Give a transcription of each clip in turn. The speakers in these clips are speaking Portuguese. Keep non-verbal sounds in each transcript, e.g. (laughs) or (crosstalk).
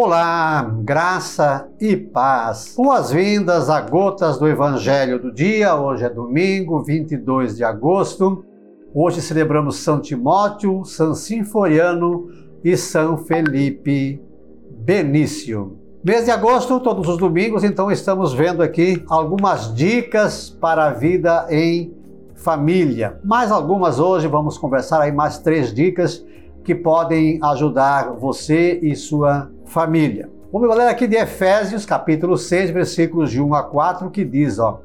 Olá, graça e paz. Boas-vindas a Gotas do Evangelho do Dia. Hoje é domingo, 22 de agosto. Hoje celebramos São Timóteo, São Sinforiano e São Felipe Benício. Mês de agosto, todos os domingos, então estamos vendo aqui algumas dicas para a vida em família. Mais algumas hoje, vamos conversar aí mais três dicas que podem ajudar você e sua família. Vamos ler aqui de Efésios, capítulo 6, versículos de 1 a 4, que diz, ó: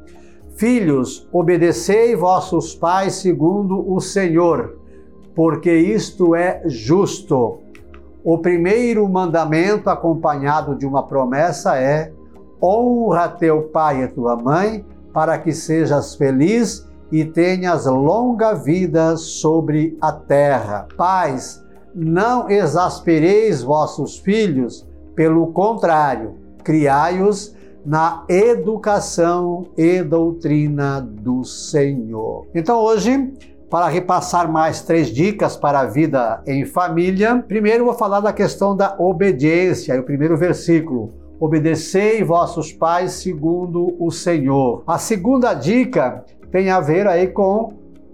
Filhos, obedecei vossos pais segundo o Senhor, porque isto é justo. O primeiro mandamento acompanhado de uma promessa é: honra teu pai e tua mãe, para que sejas feliz e tenhas longa vida sobre a terra. Pais, não exaspereis vossos filhos, pelo contrário, criai-os na educação e doutrina do Senhor. Então hoje, para repassar mais três dicas para a vida em família, primeiro vou falar da questão da obediência, o primeiro versículo. Obedecei vossos pais segundo o Senhor. A segunda dica tem a ver aí com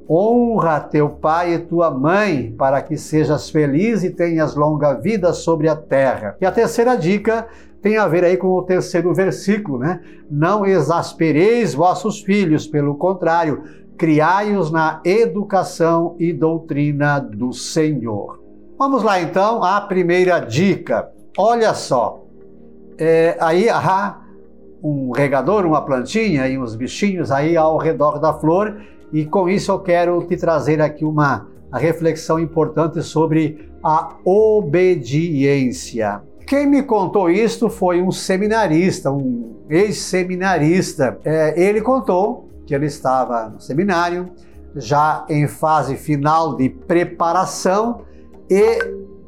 Honra teu pai e tua mãe, para que sejas feliz e tenhas longa vida sobre a terra. E a terceira dica tem a ver aí com o terceiro versículo, né? Não exaspereis vossos filhos, pelo contrário, criai-os na educação e doutrina do Senhor. Vamos lá então à primeira dica. Olha só, é, aí há um regador, uma plantinha e uns bichinhos aí ao redor da flor e com isso eu quero te trazer aqui uma reflexão importante sobre a obediência. Quem me contou isto foi um seminarista, um ex-seminarista. É, ele contou que ele estava no seminário, já em fase final de preparação, e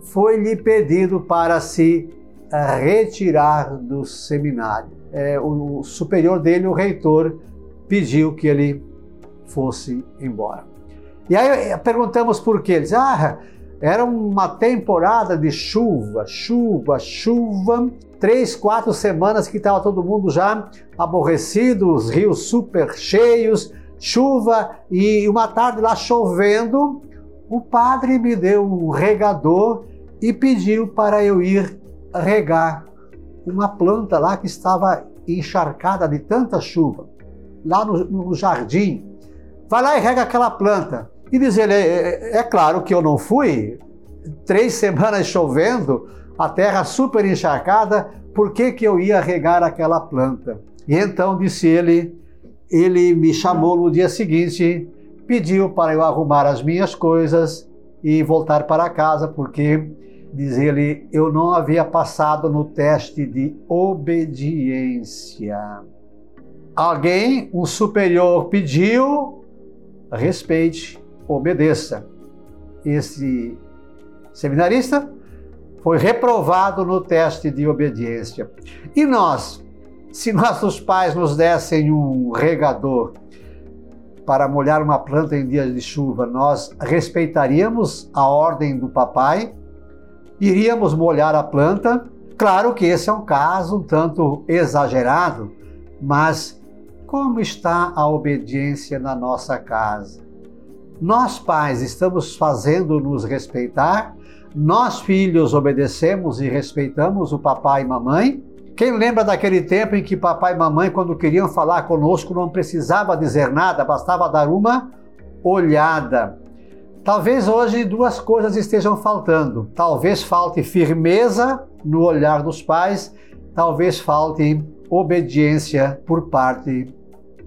foi-lhe pedido para se é, retirar do seminário. É, o superior dele, o reitor, pediu que ele fosse embora. E aí eh, perguntamos por quê. Eles, ah, era uma temporada de chuva, chuva, chuva. Três, quatro semanas que estava todo mundo já aborrecido, os rios super cheios, chuva e uma tarde lá chovendo. O padre me deu um regador e pediu para eu ir regar uma planta lá que estava encharcada de tanta chuva, lá no, no jardim. Vai lá e rega aquela planta. E diz ele: é, é, é claro que eu não fui, três (laughs) semanas chovendo, a terra super encharcada, por que, que eu ia regar aquela planta? E então disse ele, ele me chamou no dia seguinte, pediu para eu arrumar as minhas coisas e voltar para casa, porque, diz ele, eu não havia passado no teste de obediência. Alguém, um superior, pediu, respeite, obedeça. Esse seminarista foi reprovado no teste de obediência. E nós, se nossos pais nos dessem um regador para molhar uma planta em dias de chuva, nós respeitaríamos a ordem do papai, iríamos molhar a planta. Claro que esse é um caso um tanto exagerado, mas como está a obediência na nossa casa? Nós, pais, estamos fazendo nos respeitar? Nós, filhos, obedecemos e respeitamos o papai e mamãe? Quem lembra daquele tempo em que papai e mamãe, quando queriam falar conosco, não precisava dizer nada, bastava dar uma olhada? Talvez hoje duas coisas estejam faltando. Talvez falte firmeza no olhar dos pais, talvez falte obediência por parte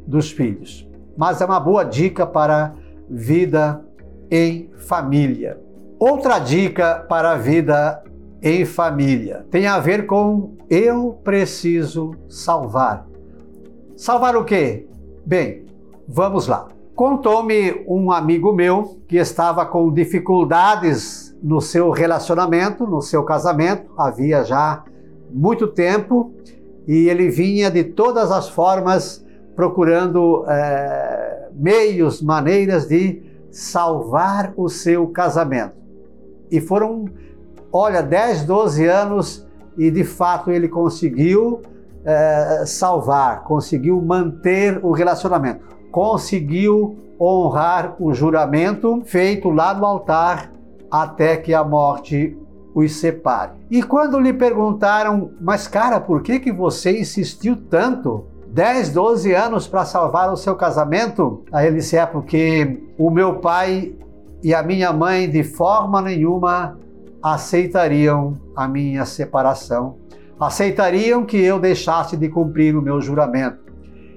dos filhos. Mas é uma boa dica para vida em família. Outra dica para a vida em família tem a ver com eu preciso salvar. Salvar o quê? Bem, vamos lá. Contou-me um amigo meu que estava com dificuldades no seu relacionamento, no seu casamento, havia já muito tempo, e ele vinha de todas as formas procurando é, meios, maneiras de salvar o seu casamento. E foram, olha, 10, 12 anos e de fato ele conseguiu é, salvar, conseguiu manter o relacionamento, conseguiu honrar o juramento feito lá no altar até que a morte os separe. E quando lhe perguntaram, mas cara, por que, que você insistiu tanto? 10, 12 anos para salvar o seu casamento? Aí ele disse: é porque o meu pai e a minha mãe de forma nenhuma aceitariam a minha separação, aceitariam que eu deixasse de cumprir o meu juramento.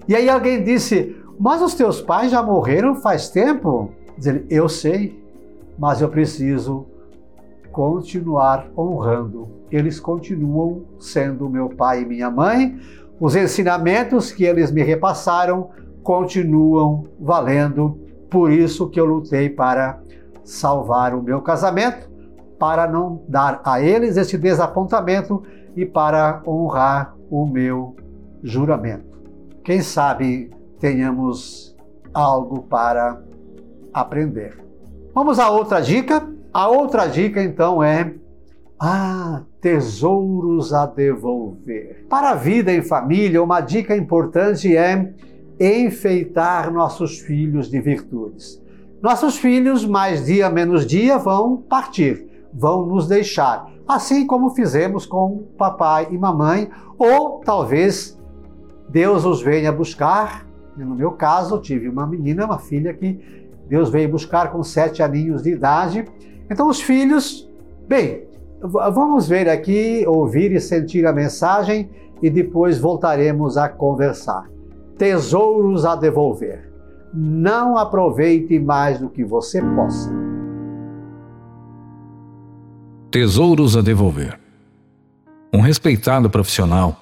E aí alguém disse: Mas os teus pais já morreram faz tempo? Diz ele: Eu sei, mas eu preciso continuar honrando. Eles continuam sendo meu pai e minha mãe. Os ensinamentos que eles me repassaram continuam valendo. Por isso que eu lutei para salvar o meu casamento, para não dar a eles esse desapontamento e para honrar o meu juramento. Quem sabe tenhamos algo para aprender. Vamos à outra dica. A outra dica então é ah, tesouros a devolver. Para a vida em família, uma dica importante é enfeitar nossos filhos de virtudes. Nossos filhos, mais dia menos dia, vão partir, vão nos deixar, assim como fizemos com papai e mamãe, ou talvez Deus os venha buscar. No meu caso, tive uma menina, uma filha que Deus veio buscar com sete aninhos de idade. Então, os filhos, bem, vamos ver aqui, ouvir e sentir a mensagem e depois voltaremos a conversar. Tesouros a devolver não aproveite mais do que você possa. Tesouros a devolver. Um respeitado profissional,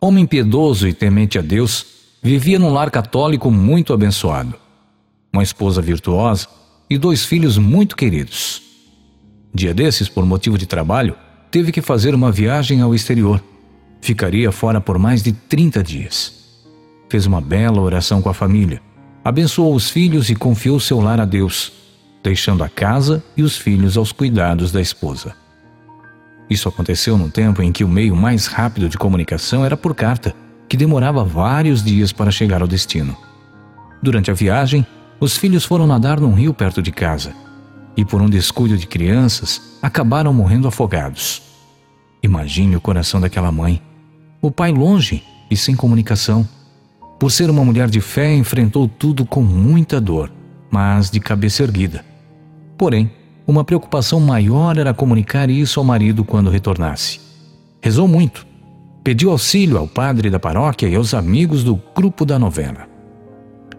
homem piedoso e temente a Deus, vivia num lar católico muito abençoado. Uma esposa virtuosa e dois filhos muito queridos. Dia desses, por motivo de trabalho, teve que fazer uma viagem ao exterior. Ficaria fora por mais de 30 dias. Fez uma bela oração com a família abençoou os filhos e confiou seu lar a Deus, deixando a casa e os filhos aos cuidados da esposa. Isso aconteceu num tempo em que o meio mais rápido de comunicação era por carta, que demorava vários dias para chegar ao destino. Durante a viagem, os filhos foram nadar num rio perto de casa e, por um descuido de crianças, acabaram morrendo afogados. Imagine o coração daquela mãe. O pai longe e sem comunicação por ser uma mulher de fé, enfrentou tudo com muita dor, mas de cabeça erguida. Porém, uma preocupação maior era comunicar isso ao marido quando retornasse. Rezou muito. Pediu auxílio ao padre da paróquia e aos amigos do grupo da novena.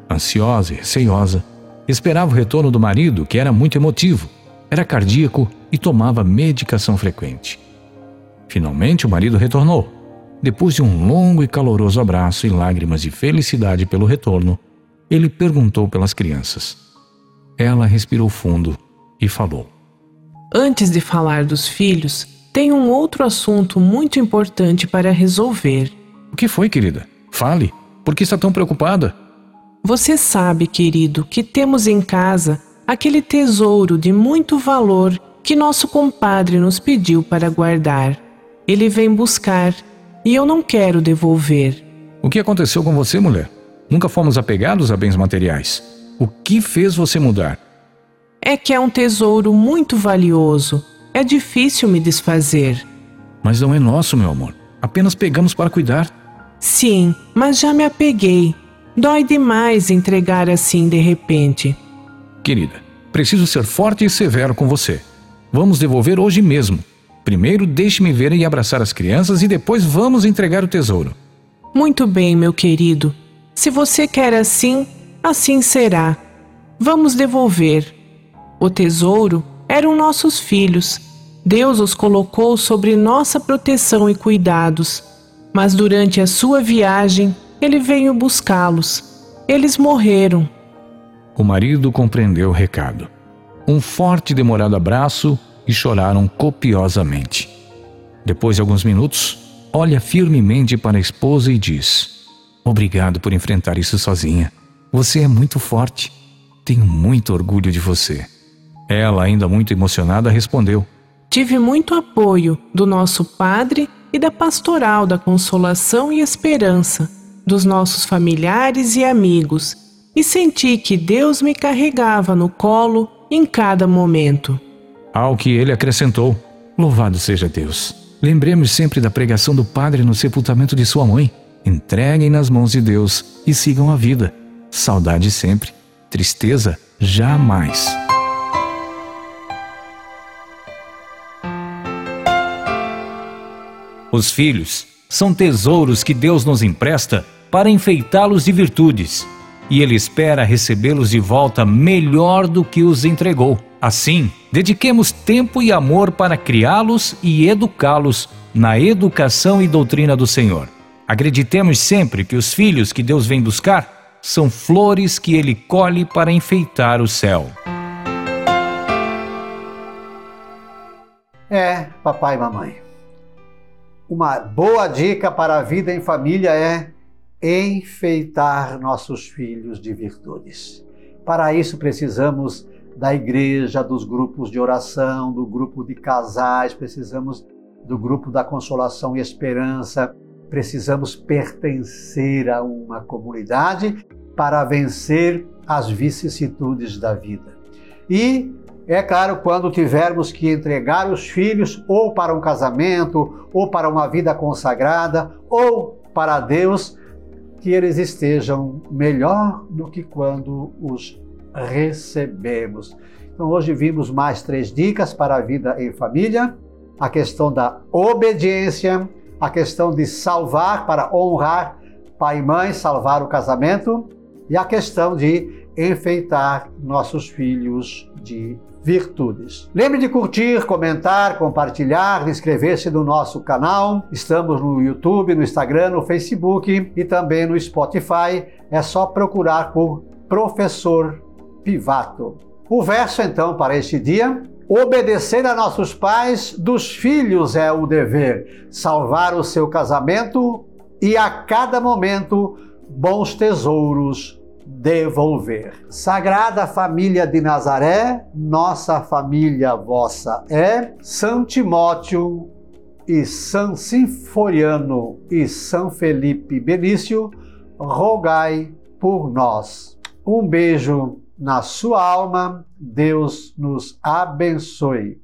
Ansiosa e receiosa, esperava o retorno do marido, que era muito emotivo, era cardíaco e tomava medicação frequente. Finalmente, o marido retornou depois de um longo e caloroso abraço e lágrimas de felicidade pelo retorno, ele perguntou pelas crianças. Ela respirou fundo e falou: Antes de falar dos filhos, tem um outro assunto muito importante para resolver. O que foi, querida? Fale. Por que está tão preocupada? Você sabe, querido, que temos em casa aquele tesouro de muito valor que nosso compadre nos pediu para guardar. Ele vem buscar e eu não quero devolver. O que aconteceu com você, mulher? Nunca fomos apegados a bens materiais. O que fez você mudar? É que é um tesouro muito valioso. É difícil me desfazer. Mas não é nosso, meu amor. Apenas pegamos para cuidar. Sim, mas já me apeguei. Dói demais entregar assim de repente. Querida, preciso ser forte e severo com você. Vamos devolver hoje mesmo. Primeiro, deixe-me ver e abraçar as crianças e depois vamos entregar o tesouro. Muito bem, meu querido. Se você quer assim, assim será. Vamos devolver. O tesouro eram nossos filhos. Deus os colocou sobre nossa proteção e cuidados. Mas durante a sua viagem, ele veio buscá-los. Eles morreram. O marido compreendeu o recado. Um forte e demorado abraço e choraram copiosamente. Depois de alguns minutos, olha firmemente para a esposa e diz: Obrigado por enfrentar isso sozinha. Você é muito forte. Tenho muito orgulho de você. Ela, ainda muito emocionada, respondeu: Tive muito apoio do nosso padre e da pastoral da consolação e esperança dos nossos familiares e amigos, e senti que Deus me carregava no colo em cada momento. Ao que ele acrescentou: Louvado seja Deus. Lembremos sempre da pregação do Padre no sepultamento de sua mãe. Entreguem nas mãos de Deus e sigam a vida. Saudade sempre, tristeza jamais. Os filhos são tesouros que Deus nos empresta para enfeitá-los de virtudes, e Ele espera recebê-los de volta melhor do que os entregou. Assim, dediquemos tempo e amor para criá-los e educá-los na educação e doutrina do Senhor. Acreditemos sempre que os filhos que Deus vem buscar são flores que Ele colhe para enfeitar o céu. É, papai e mamãe. Uma boa dica para a vida em família é enfeitar nossos filhos de virtudes. Para isso precisamos da igreja, dos grupos de oração, do grupo de casais, precisamos do grupo da consolação e esperança, precisamos pertencer a uma comunidade para vencer as vicissitudes da vida. E é claro, quando tivermos que entregar os filhos ou para um casamento, ou para uma vida consagrada, ou para Deus, que eles estejam melhor do que quando os recebemos. Então, hoje vimos mais três dicas para a vida em família: a questão da obediência, a questão de salvar para honrar pai e mãe, salvar o casamento, e a questão de enfeitar nossos filhos de virtudes. Lembre de curtir, comentar, compartilhar, inscrever-se no nosso canal. Estamos no YouTube, no Instagram, no Facebook e também no Spotify. É só procurar por Professor Pivato. O verso então para este dia Obedecer a nossos pais dos filhos é o dever, salvar o seu casamento e a cada momento bons tesouros devolver. Sagrada Família de Nazaré, nossa família vossa é, São Timóteo e São Sinforiano e São Felipe Benício, rogai por nós. Um beijo na sua alma, Deus nos abençoe.